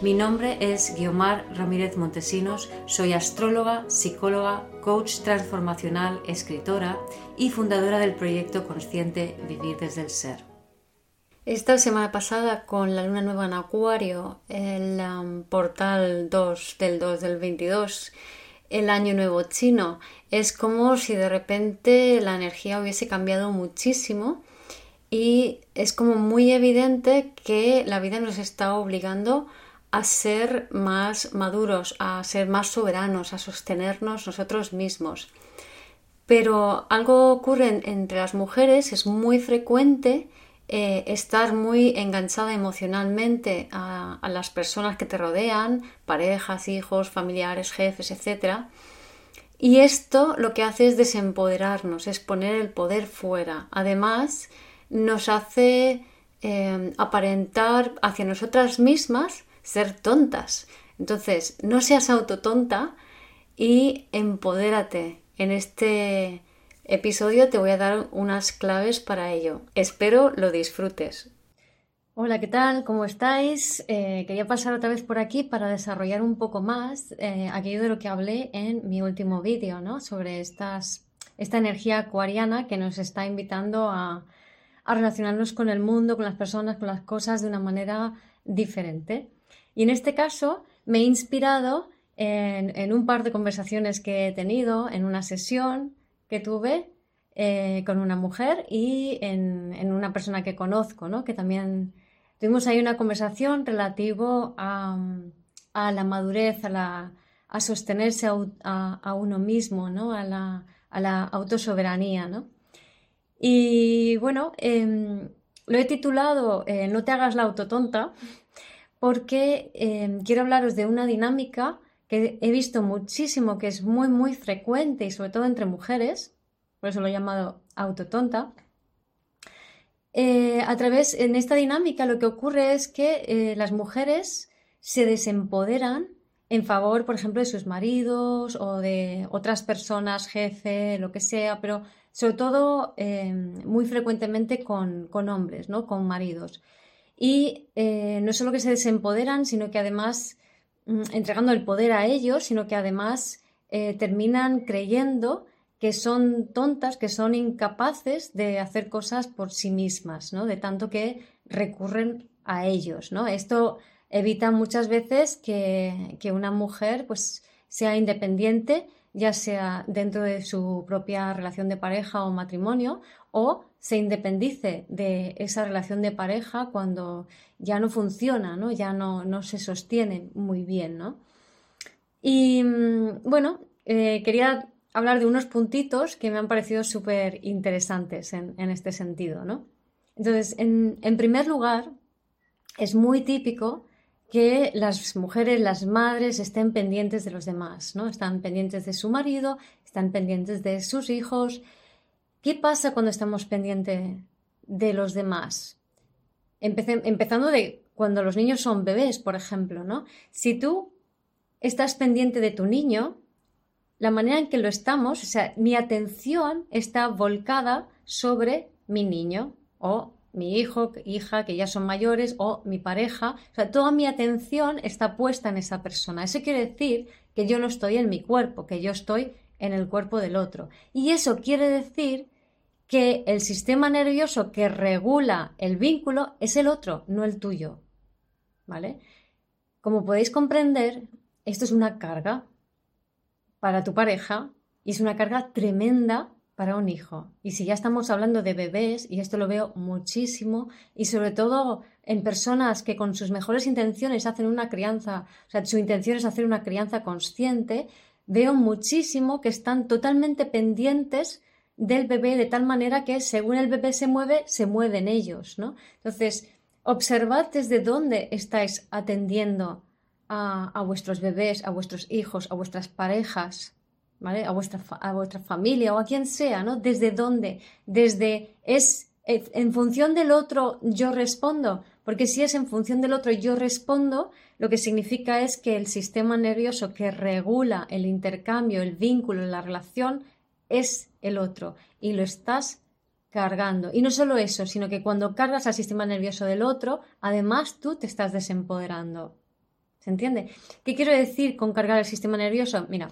Mi nombre es Guiomar Ramírez Montesinos, soy astróloga, psicóloga, coach transformacional, escritora y fundadora del proyecto consciente Vivir desde el Ser. Esta semana pasada con la luna nueva en Acuario, el um, portal 2 del 2 del 22, el año nuevo chino, es como si de repente la energía hubiese cambiado muchísimo y es como muy evidente que la vida nos está obligando ser más maduros, a ser más soberanos, a sostenernos nosotros mismos. Pero algo ocurre entre las mujeres, es muy frecuente eh, estar muy enganchada emocionalmente a, a, las personas que te rodean, parejas, hijos, familiares, jefes, etc. Y esto lo que hace es desempoderarnos, es poner el poder fuera. Además, nos hace eh, aparentar hacia nosotras mismas ser tontas. Entonces, no seas autotonta y empodérate. En este episodio te voy a dar unas claves para ello. Espero lo disfrutes. Hola, ¿qué tal? ¿Cómo estáis? Eh, quería pasar otra vez por aquí para desarrollar un poco más eh, aquello de lo que hablé en mi último vídeo, ¿no? Sobre esta energía acuariana que nos está invitando a relacionarnos con el mundo, con las personas, con las cosas de una manera diferente. Y en este caso me he inspirado en, un par de conversaciones que he tenido, en una sesión que tuve eh, con una mujer y en, una persona que conozco, ¿no? que también tuvimos ahí una conversación relativo a, la madurez, a, la, a sostenerse a, uno mismo, ¿no? a, la, a la autosoberanía. ¿no? Y bueno, em, lo he titulado eh, No te hagas la autotonta porque em, quiero hablaros de una dinámica que he visto muchísimo, que es muy, muy frecuente y sobre todo entre mujeres, por eso lo he llamado autotonta. Eh, a través, en esta dinámica lo que ocurre es que eh, las mujeres se desempoderan en favor, por ejemplo, de sus maridos o de otras personas, jefe, lo que sea, pero sobre todo em, muy frecuentemente con, hombres, ¿no? con maridos. Y eh, no solo que se desempoderan, sino que además, mm, entregando el poder a ellos, sino que además eh, terminan creyendo que son tontas, que son incapaces de hacer cosas por sí mismas, ¿no? De tanto que recurren a ellos, ¿no? Esto evita muchas veces que, que una mujer pues sea independiente ya sea dentro de su propia relación de pareja o matrimonio, o se independice de esa relación de pareja cuando ya no funciona, ¿no? ya no, no se sostiene muy bien. ¿no? Y mm, bueno, eh, quería hablar de unos puntitos que me han parecido súper interesantes en, este sentido. ¿no? Entonces, en, en primer lugar, es muy típico que las mujeres, las madres, estén pendientes de los demás, ¿no? Están pendientes de su marido, están pendientes de sus hijos. ¿Qué pasa cuando estamos pendientes de los demás? empezando de cuando los niños son bebés, por ejemplo, ¿no? Si tú estás pendiente de tu niño, la manera en que lo estamos, o sea, mi atención está volcada sobre mi niño o mi hijo, hija, que ya son mayores, o mi pareja. O sea, toda mi atención está puesta en esa persona. Eso quiere decir que yo no estoy en mi cuerpo, que yo estoy en el cuerpo del otro. Y eso quiere decir que el sistema nervioso que regula el vínculo es el otro, no el tuyo. ¿Vale? Como podéis comprender, esto es una carga para tu pareja y es una carga tremenda para un hijo. Y si ya estamos hablando de bebés, y esto lo veo muchísimo, y sobre todo en personas que con sus mejores intenciones hacen una crianza, o sea, su intención es hacer una crianza consciente, veo muchísimo que están totalmente pendientes del bebé de tal manera que según el bebé se mueve, se mueven ellos, ¿no? Entonces, observad desde dónde estáis atendiendo a, vuestros bebés, a vuestros hijos, a vuestras parejas, ¿vale? A vuestra, a vuestra familia o a quien sea, ¿no? ¿Desde dónde? Desde es en función del otro yo respondo, porque si es en función del otro yo respondo, lo que significa es que el sistema nervioso que regula el intercambio, el vínculo, la relación, es el otro y lo estás cargando. Y no solo eso, sino que cuando cargas al sistema nervioso del otro, además tú te estás desempoderando. ¿Se entiende? ¿Qué quiero decir con cargar el sistema nervioso? Mira,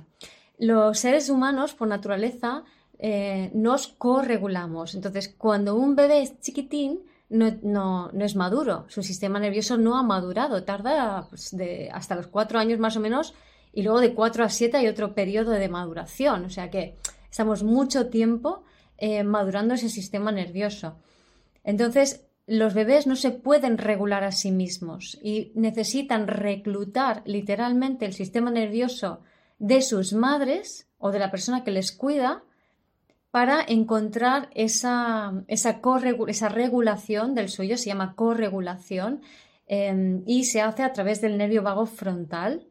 los seres humanos por naturaleza eh, nos corregulamos. Entonces, cuando un bebé es chiquitín, no, es maduro, su sistema nervioso no ha madurado, tarda pues, hasta los cuatro años más o menos y luego de cuatro a siete hay otro periodo de maduración, o sea que estamos mucho tiempo eh, madurando ese sistema nervioso. Entonces, los bebés no se pueden regular a sí mismos y necesitan reclutar literalmente el sistema nervioso de sus madres o de la persona que les cuida para encontrar esa, esa, esa regulación del suyo, se llama corregulación, em, y se hace a través del nervio vago frontal,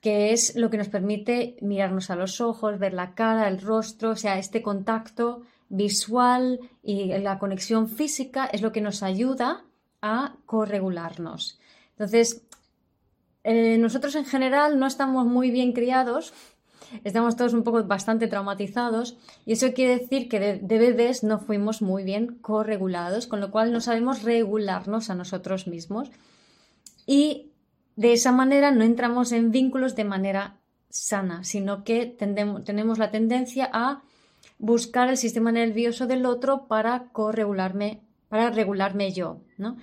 que es lo que nos permite mirarnos a los ojos, ver la cara, el rostro, o sea, este contacto visual y la conexión física es lo que nos ayuda a corregularnos. Entonces, eh, nosotros en general no estamos muy bien criados estamos todos un poco bastante traumatizados y eso quiere decir que de, bebés no fuimos muy bien corregulados, con lo cual no sabemos regularnos a nosotros mismos y de esa manera no entramos en vínculos de manera sana, sino que tenemos la tendencia a buscar el sistema nervioso del otro para corregularme, para regularme yo, ¿no?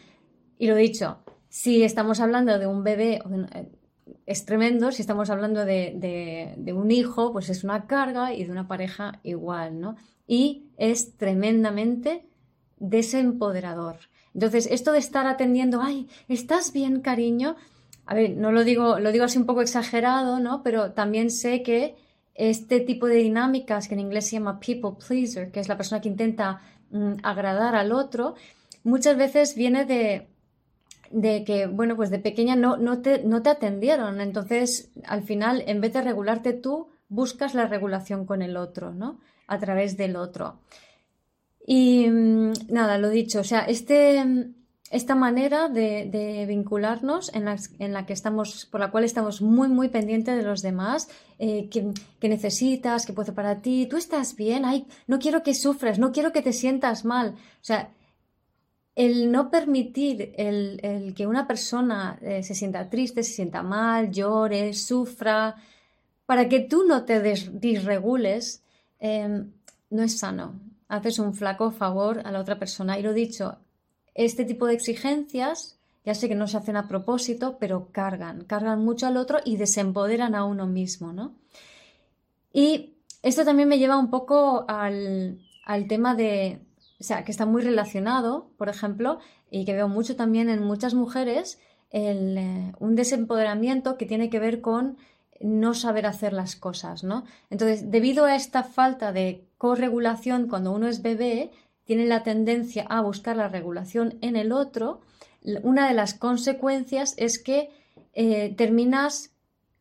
Y lo dicho, si estamos hablando de un bebé, es tremendo. Si estamos hablando de, un hijo, pues es una carga y de una pareja igual, ¿no? Y es tremendamente desempoderador. Entonces, esto de estar atendiendo, ay, ¿estás bien, cariño? A ver, no lo digo, lo digo así un poco exagerado, ¿no? Pero también sé que este tipo de dinámicas, que en inglés se llama people pleaser, que es la persona que intenta mm, agradar al otro, muchas veces viene de, de que, bueno, pues de pequeña no, no, te, no te atendieron. Entonces, al final, en vez de regularte tú, buscas la regulación con el otro, ¿no? A través del otro. Y mm, nada, lo dicho, o sea, este, esta manera de, vincularnos en la, en la, que estamos, por la cual estamos muy, muy pendientes de los demás, eh, que, que, necesitas, que puede para ti, tú estás bien, ay, no quiero que sufras, no quiero que te sientas mal. O sea, el no permitir el, que una persona eh, se sienta triste, se sienta mal, llore, sufra, para que tú no te disregules, em, no es sano. Haces un flaco favor a la otra persona. Y lo dicho, este tipo de exigencias, ya sé que no se hacen a propósito, pero cargan, cargan mucho al otro y desempoderan a uno mismo, ¿no? Y esto también me lleva un poco al tema de, o sea, que está muy relacionado, por ejemplo, y que veo mucho también en muchas mujeres, eh, un desempoderamiento que tiene que ver con no saber hacer las cosas, ¿no? Entonces, debido a esta falta de corregulación cuando uno es bebé, tiene la tendencia a buscar la regulación en el otro, una de las consecuencias es que eh, terminas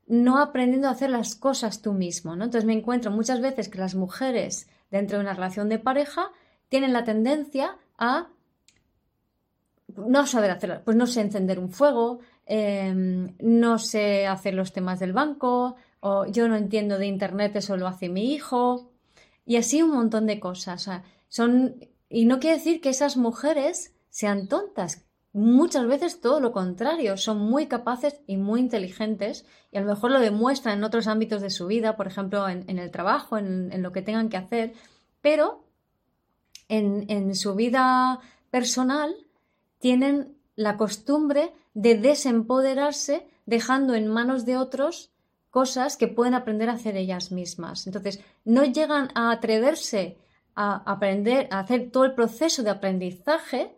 no aprendiendo a hacer las cosas tú mismo, ¿no? Entonces me encuentro muchas veces que las mujeres dentro de una relación de pareja tienen la tendencia a no saber hacer, pues no sé encender un fuego, em, no sé hacer los temas del banco, o yo no entiendo de internet, eso lo hace mi hijo, y así un montón de cosas. son, y no quiere decir que esas mujeres sean tontas, muchas veces todo lo contrario, son muy capaces y muy inteligentes y a lo mejor lo demuestran en otros ámbitos de su vida, por ejemplo en, el trabajo, en, lo que tengan que hacer, pero en, su vida personal tienen la costumbre de desempoderarse dejando en manos de otros cosas que pueden aprender a hacer ellas mismas. Entonces, no llegan a atreverse a aprender, a hacer todo el proceso de aprendizaje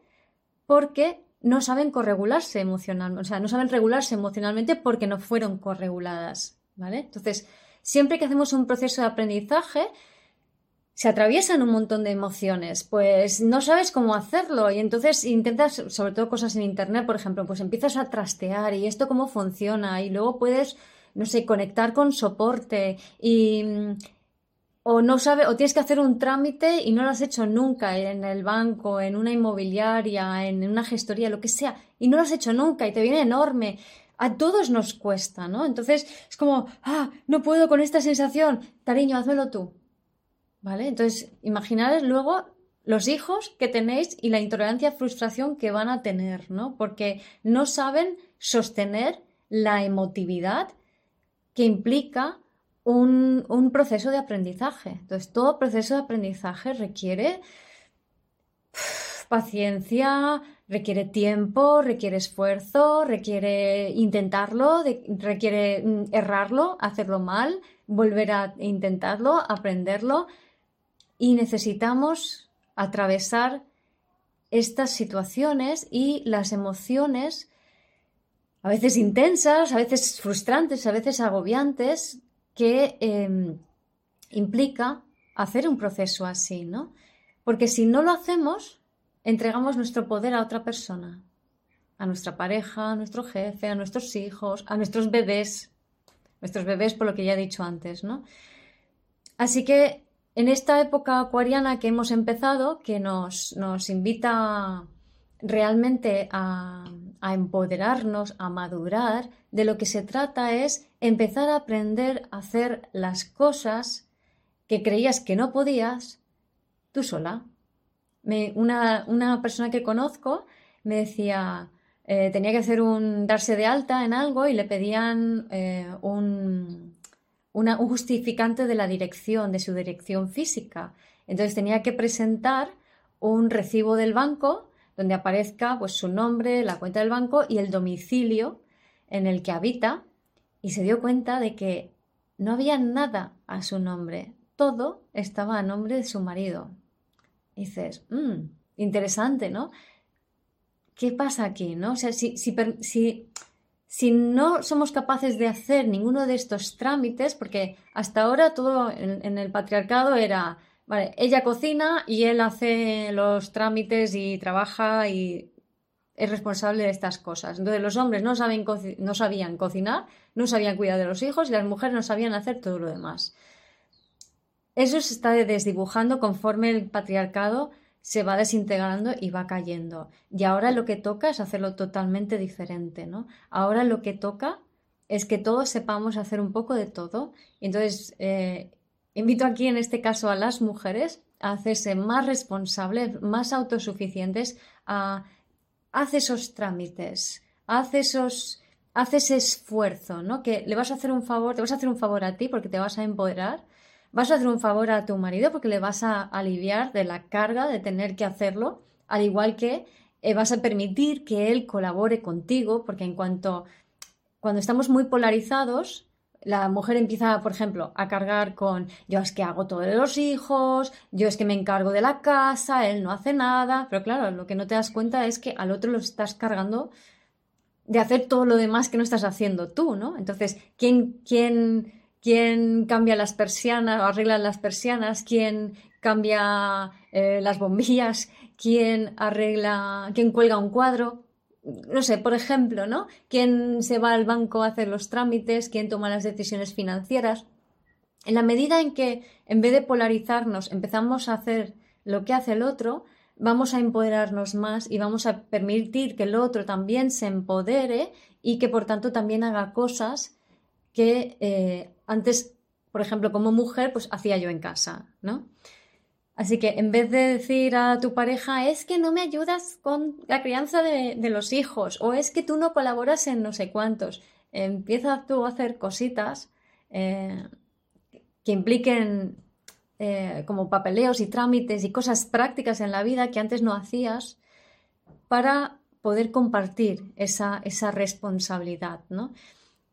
porque no saben corregularse emocionalmente, o sea, no saben regularse emocionalmente porque no fueron correguladas, ¿vale? Entonces, siempre que hacemos un proceso de aprendizaje, se atraviesan un montón de emociones, pues no sabes cómo hacerlo y entonces intentas, sobre todo cosas en Internet, por ejemplo, pues empiezas a trastear y esto cómo funciona y luego puedes, no sé, conectar con soporte y o no sabe o tienes que hacer un trámite y no lo has hecho nunca en el banco, en una inmobiliaria, en una gestoría, lo que sea, y no lo has hecho nunca y te viene enorme. A todos nos cuesta, ¿no? Entonces es como, ah, no puedo con esta sensación, cariño, házmelo tú ¿Vale? Entonces, imaginaros luego los hijos que tenéis y la intolerancia frustración que van a tener, ¿no? Porque no saben sostener la emotividad que implica un, un, proceso de aprendizaje. Entonces, todo proceso de aprendizaje requiere paciencia, requiere tiempo, requiere esfuerzo, requiere intentarlo, requiere mm, errarlo, hacerlo mal, volver a intentarlo, aprenderlo y necesitamos atravesar estas situaciones y las emociones, a veces intensas, a veces frustrantes, a veces agobiantes, que em, implica hacer un proceso así, ¿no? Porque si no lo hacemos, entregamos nuestro poder a otra persona, a nuestra pareja, a nuestro jefe, a nuestros hijos, a nuestros bebés, nuestros bebés por lo que ya he dicho antes, ¿no? Así que en esta época acuariana que hemos empezado, que nos, nos invita realmente a, empoderarnos, a madurar, de lo que se trata es empezar a aprender a hacer las cosas que creías que no podías tú sola. Me, una, una, persona que conozco me decía, eh, tenía que hacer un darse de alta en algo y le pedían eh, un, un justificante de la dirección, de su dirección física. Entonces tenía que presentar un recibo del banco donde aparezca pues, su nombre, la cuenta del banco y el domicilio en el que habita y se dio cuenta de que no había nada a su nombre, todo estaba a nombre de su marido. dices, mmm, interesante, ¿no? ¿Qué pasa aquí, no? O sea, si, si si no somos capaces de hacer ninguno de estos trámites, porque hasta ahora todo en, el patriarcado era, vale, ella cocina y él hace los trámites y trabaja y es responsable de estas cosas. Entonces los hombres no, saben no sabían cocinar, no sabían cuidar de los hijos y las mujeres no sabían hacer todo lo demás. Eso se está desdibujando conforme el patriarcado se va desintegrando y va cayendo. Y ahora lo que toca es hacerlo totalmente diferente, ¿no? Ahora lo que toca es que todos sepamos hacer un poco de todo. Entonces, eh, invito aquí en este caso a las mujeres a hacerse más responsables, más autosuficientes, a haz esos trámites, haz esos ese esfuerzo, ¿no? Que le vas a hacer un favor, te vas a hacer un favor a ti porque te vas a empoderar vas a hacer un favor a tu marido porque le vas a aliviar de la carga de tener que hacerlo, al igual que eh, vas a permitir que él colabore contigo, porque en cuanto cuando estamos muy polarizados, la mujer empieza, por ejemplo, a cargar con yo es que hago todo de los hijos, yo es que me encargo de la casa, él no hace nada, pero claro, lo que no te das cuenta es que al otro lo estás cargando de hacer todo lo demás que no estás haciendo tú, ¿no? Entonces, ¿quién, quién quién cambia las persianas o arregla las persianas, quién cambia eh, las bombillas, quién arregla, quién cuelga un cuadro. No sé, por ejemplo, ¿no? ¿Quién se va al banco a hacer los trámites? ¿Quién toma las decisiones financieras? En la medida en que, en vez de polarizarnos, empezamos a hacer lo que hace el otro, vamos a empoderarnos más y vamos a permitir que el otro también se empodere y que por tanto también haga cosas que eh, antes, por ejemplo, como mujer, pues hacía yo en casa, ¿no? Así que en vez de decir a tu pareja, es que no me ayudas con la crianza de, los hijos, o es que tú no colaboras en no sé cuántos, empieza tú a hacer cositas eh, que impliquen eh, como papeleos y trámites y cosas prácticas en la vida que antes no hacías para poder compartir esa, esa responsabilidad, ¿no?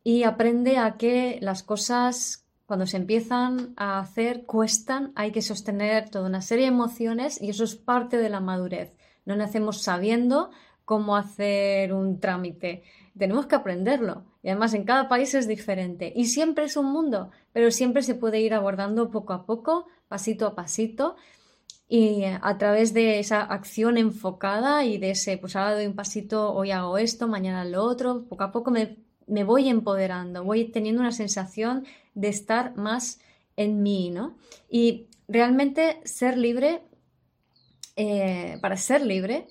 Y aprende a que las cosas cuando se empiezan a hacer cuestan, hay que sostener toda una serie de emociones y eso es parte de la madurez. No nacemos sabiendo cómo hacer un trámite, tenemos que aprenderlo. Y además en cada país es diferente. Y siempre es un mundo, pero siempre se puede ir abordando poco a poco, pasito a pasito. Y a través de esa acción enfocada y de ese, pues ahora doy un pasito, hoy hago esto, mañana lo otro, poco a poco me, me voy empoderando, voy teniendo una sensación de estar más en mí, ¿no? Y realmente ser libre, eh, para ser libre,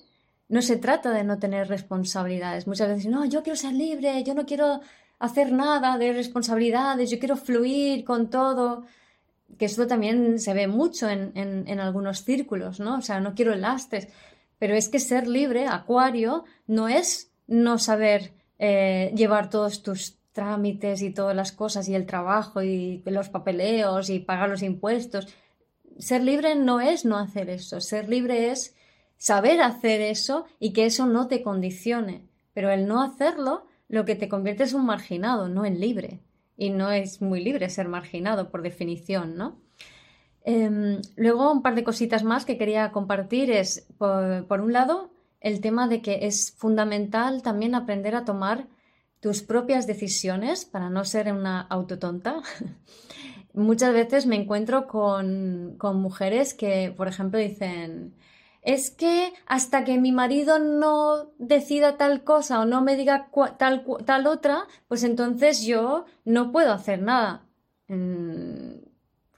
no se trata de no tener responsabilidades. Muchas veces, no, yo quiero ser libre, yo no quiero hacer nada de responsabilidades, yo quiero fluir con todo. Que esto también se ve mucho en, en, algunos círculos, ¿no? O sea, no quiero lastres. Pero es que ser libre, acuario, no es no saber eh, llevar todos tus trámites y todas las cosas y el trabajo y los papeleos y pagar los impuestos. Ser libre no es no hacer eso. Ser libre es saber hacer eso y que eso no te condicione. Pero el no hacerlo, lo que te convierte es un marginado, no en libre. Y no es muy libre ser marginado, por definición, ¿no? Em, luego, un par de cositas más que quería compartir es, por, un lado, el tema de que es fundamental también aprender a tomar tus propias decisiones para no ser una autotonta. Muchas veces me encuentro con, con mujeres que, por ejemplo, dicen, es que hasta que mi marido no decida tal cosa o no me diga tal, tal otra, pues entonces yo no puedo hacer nada. Mm,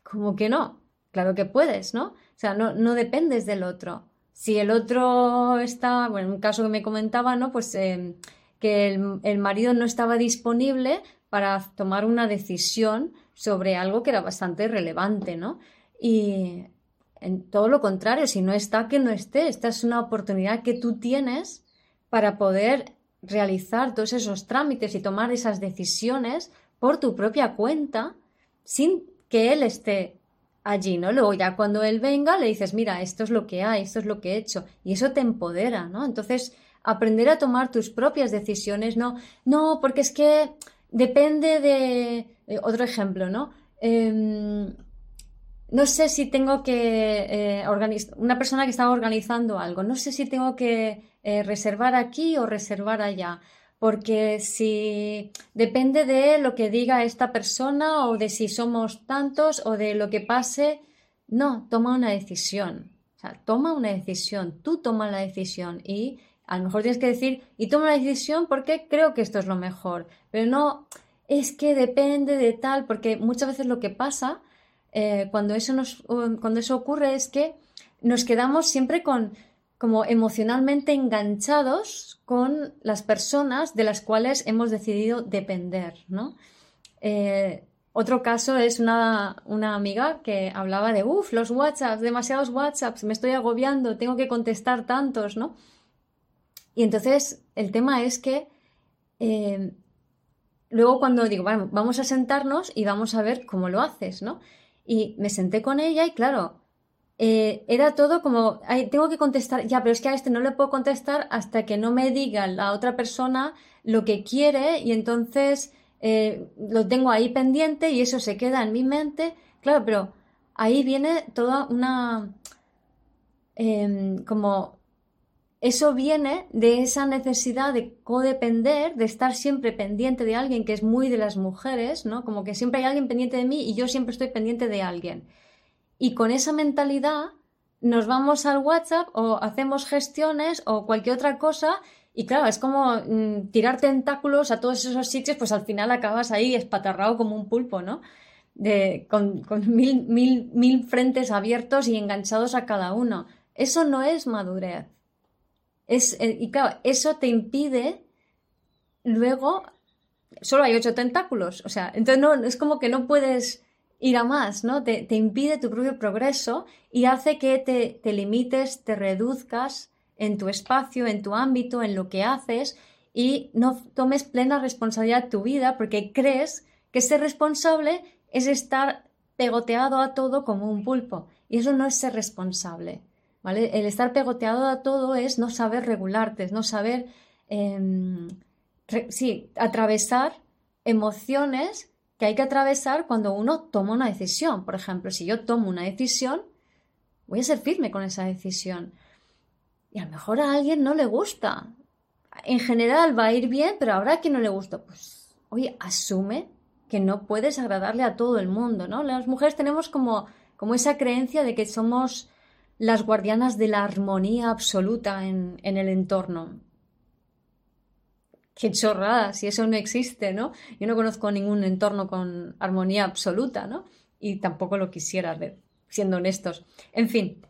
como que no? Claro que puedes, ¿no? O sea, no, no dependes del otro. Si el otro está, bueno, en un caso que me comentaba, ¿no? Pues em, que el, el marido no estaba disponible para tomar una decisión sobre algo que era bastante relevante, ¿no? Y en todo lo contrario, si no está, que no esté. Esta es una oportunidad que tú tienes para poder realizar todos esos trámites y tomar esas decisiones por tu propia cuenta sin que él esté allí, ¿no? Luego ya cuando él venga le dices, mira, esto es lo que hay, esto es lo que he hecho y eso te empodera, ¿no? Entonces, aprender a tomar tus propias decisiones, no, no, porque es que depende de... Eh, otro ejemplo, ¿no? Em, no sé si tengo que eh, una persona que estaba organizando algo, no sé si tengo que eh, reservar aquí o reservar allá, porque si depende de lo que diga esta persona o de si somos tantos o de lo que pase, no, toma una decisión. O sea, toma una decisión, tú toma la decisión y a lo mejor tienes que decir, y toma la decisión porque creo que esto es lo mejor, pero no es que depende de tal, porque muchas veces lo que pasa eh, cuando, eso nos, cuando eso ocurre es que nos quedamos siempre con como emocionalmente enganchados con las personas de las cuales hemos decidido depender, ¿no? Eh, otro caso es una, una, amiga que hablaba de, uff, los WhatsApps, demasiados WhatsApps, me estoy agobiando, tengo que contestar tantos, ¿no? Y entonces el tema es que eh, luego cuando digo, bueno, vamos a sentarnos y vamos a ver cómo lo haces, ¿no? Y me senté con ella y claro, eh, era todo como, tengo que contestar, ya, pero es que a este no le puedo contestar hasta que no me diga la otra persona lo que quiere y entonces eh, lo tengo ahí pendiente y eso se queda en mi mente. Claro, pero ahí viene toda una, em, como eso viene de esa necesidad de codepender, de estar siempre pendiente de alguien, que es muy de las mujeres, ¿no? Como que siempre hay alguien pendiente de mí y yo siempre estoy pendiente de alguien. Y con esa mentalidad nos vamos al WhatsApp o hacemos gestiones o cualquier otra cosa y claro, es como mm, tirar tentáculos a todos esos sitios, pues al final acabas ahí espatarrado como un pulpo, ¿no? De, con, con mil, mil, mil frentes abiertos y enganchados a cada uno. Eso no es madurez. Es, eh, y claro, eso te impide luego, solo hay ocho tentáculos, o sea, entonces no, es como que no puedes ir a más, ¿no? Te, impide tu propio progreso y hace que te, te limites, te reduzcas en tu espacio, en tu ámbito, en lo que haces y no tomes plena responsabilidad de tu vida porque crees que ser responsable es estar pegoteado a todo como un pulpo. Y eso no es ser responsable. El estar pegoteado a todo es no saber regularte, es no saber, em, sí, atravesar emociones que hay que atravesar cuando uno toma una decisión. Por ejemplo, si yo tomo una decisión, voy a ser firme con esa decisión. Y a lo mejor a alguien no le gusta. en general va a ir bien, pero habrá quien no le guste. Pues, oye, asume que no puedes agradarle a todo el mundo, ¿no? Las mujeres tenemos como, como esa creencia de que somos las guardianas de la armonía absoluta en, en el entorno. Qué chorrada, si eso no existe, ¿no? Yo no conozco ningún entorno con armonía absoluta, ¿no? Y tampoco lo quisiera siendo honestos. En fin,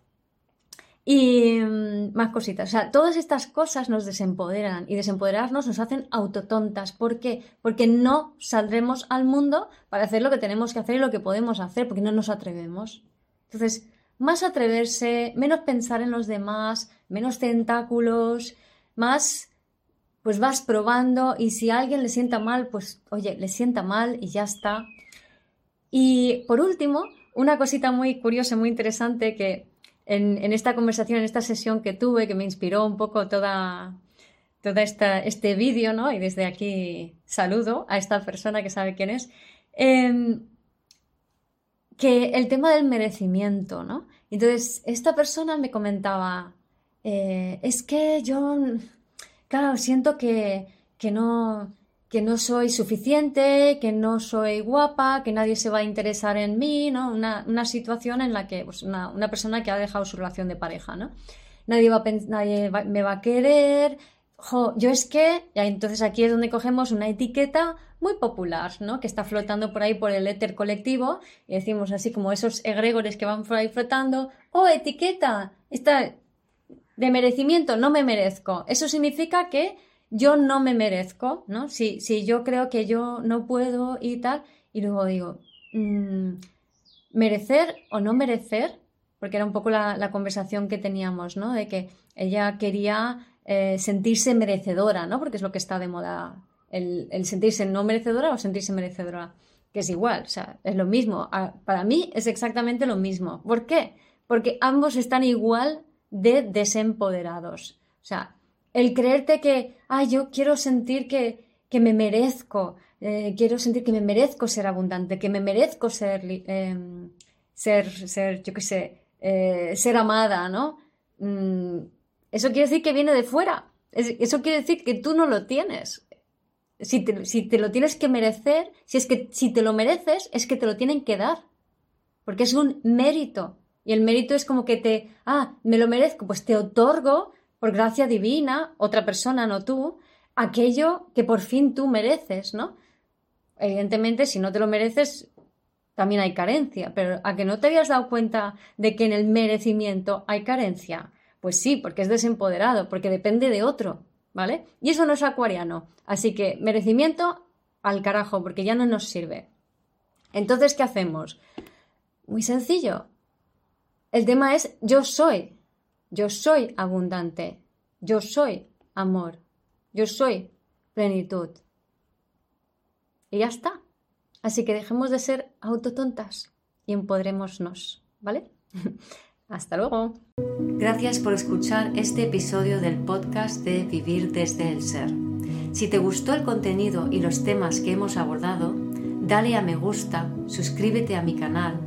y mm, más cositas. O sea, todas estas cosas nos desempoderan y desempoderarnos nos hacen autotontas. ¿Por qué? Porque no saldremos al mundo para hacer lo que tenemos que hacer y lo que podemos hacer, porque no nos atrevemos. Entonces, más atreverse, menos pensar en los demás, menos tentáculos, más pues vas probando y si alguien le sienta mal, pues oye, le sienta mal y ya está. Y por último, una cosita muy curiosa, muy interesante que en, esta conversación, en esta sesión que tuve, que me inspiró un poco toda, esta, este vídeo, ¿no? Y desde aquí saludo a esta persona que sabe quién es. Em, que el tema del merecimiento, ¿no? Entonces, esta persona me comentaba, eh, es que yo, claro, siento que, que no, que no soy suficiente, que no soy guapa, que nadie se va a interesar en mí, ¿no? Una, una situación en la que, pues una, una, persona que ha dejado su relación de pareja, ¿no? Nadie, va nadie me va a querer, yo es que, y entonces aquí es donde cogemos una etiqueta muy popular, ¿no? Que está flotando por ahí por el éter colectivo, y decimos así como esos egregores que van por ahí flotando, oh, etiqueta, esta de merecimiento, no me merezco. Eso significa que yo no me merezco, ¿no? Si, si yo creo que yo no puedo y tal, y luego digo, mm, merecer o no merecer, porque era un poco la, conversación que teníamos, ¿no? De que ella quería eh, sentirse merecedora, ¿no? Porque es lo que está de moda, el, el, sentirse no merecedora o sentirse merecedora, que es igual, o sea, es lo mismo. Para mí es exactamente lo mismo. ¿Por qué? Porque ambos están igual de desempoderados. O sea, el creerte que, ah, yo quiero sentir que, que me merezco, eh, quiero sentir que me merezco ser abundante, que me merezco ser, em, ser, yo qué sé, eh, ser amada, ¿no? Mm, eso quiere decir que viene de fuera. eso quiere decir que tú no lo tienes. Si te, si te, lo tienes que merecer, si es que si te lo mereces, es que te lo tienen que dar. Porque es un mérito. Y el mérito es como que te, ah, me lo merezco, pues te otorgo por gracia divina, otra persona, no tú, aquello que por fin tú mereces, ¿no? Evidentemente, si no te lo mereces, también hay carencia, pero a que no te habías dado cuenta de que en el merecimiento hay carencia, pues sí, porque es desempoderado, porque depende de otro, ¿vale? Y eso no es acuariano, así que merecimiento al carajo, porque ya no nos sirve. Entonces, ¿qué hacemos? Muy sencillo. El tema es yo soy, yo soy abundante. Yo soy amor. Yo soy plenitud. Y ya está. Así que dejemos de ser autotontas y empoderémonos, ¿vale? Hasta luego. Gracias por escuchar este episodio del podcast de Vivir desde el Ser. Si te gustó el contenido y los temas que hemos abordado, dale a me gusta, suscríbete a mi canal,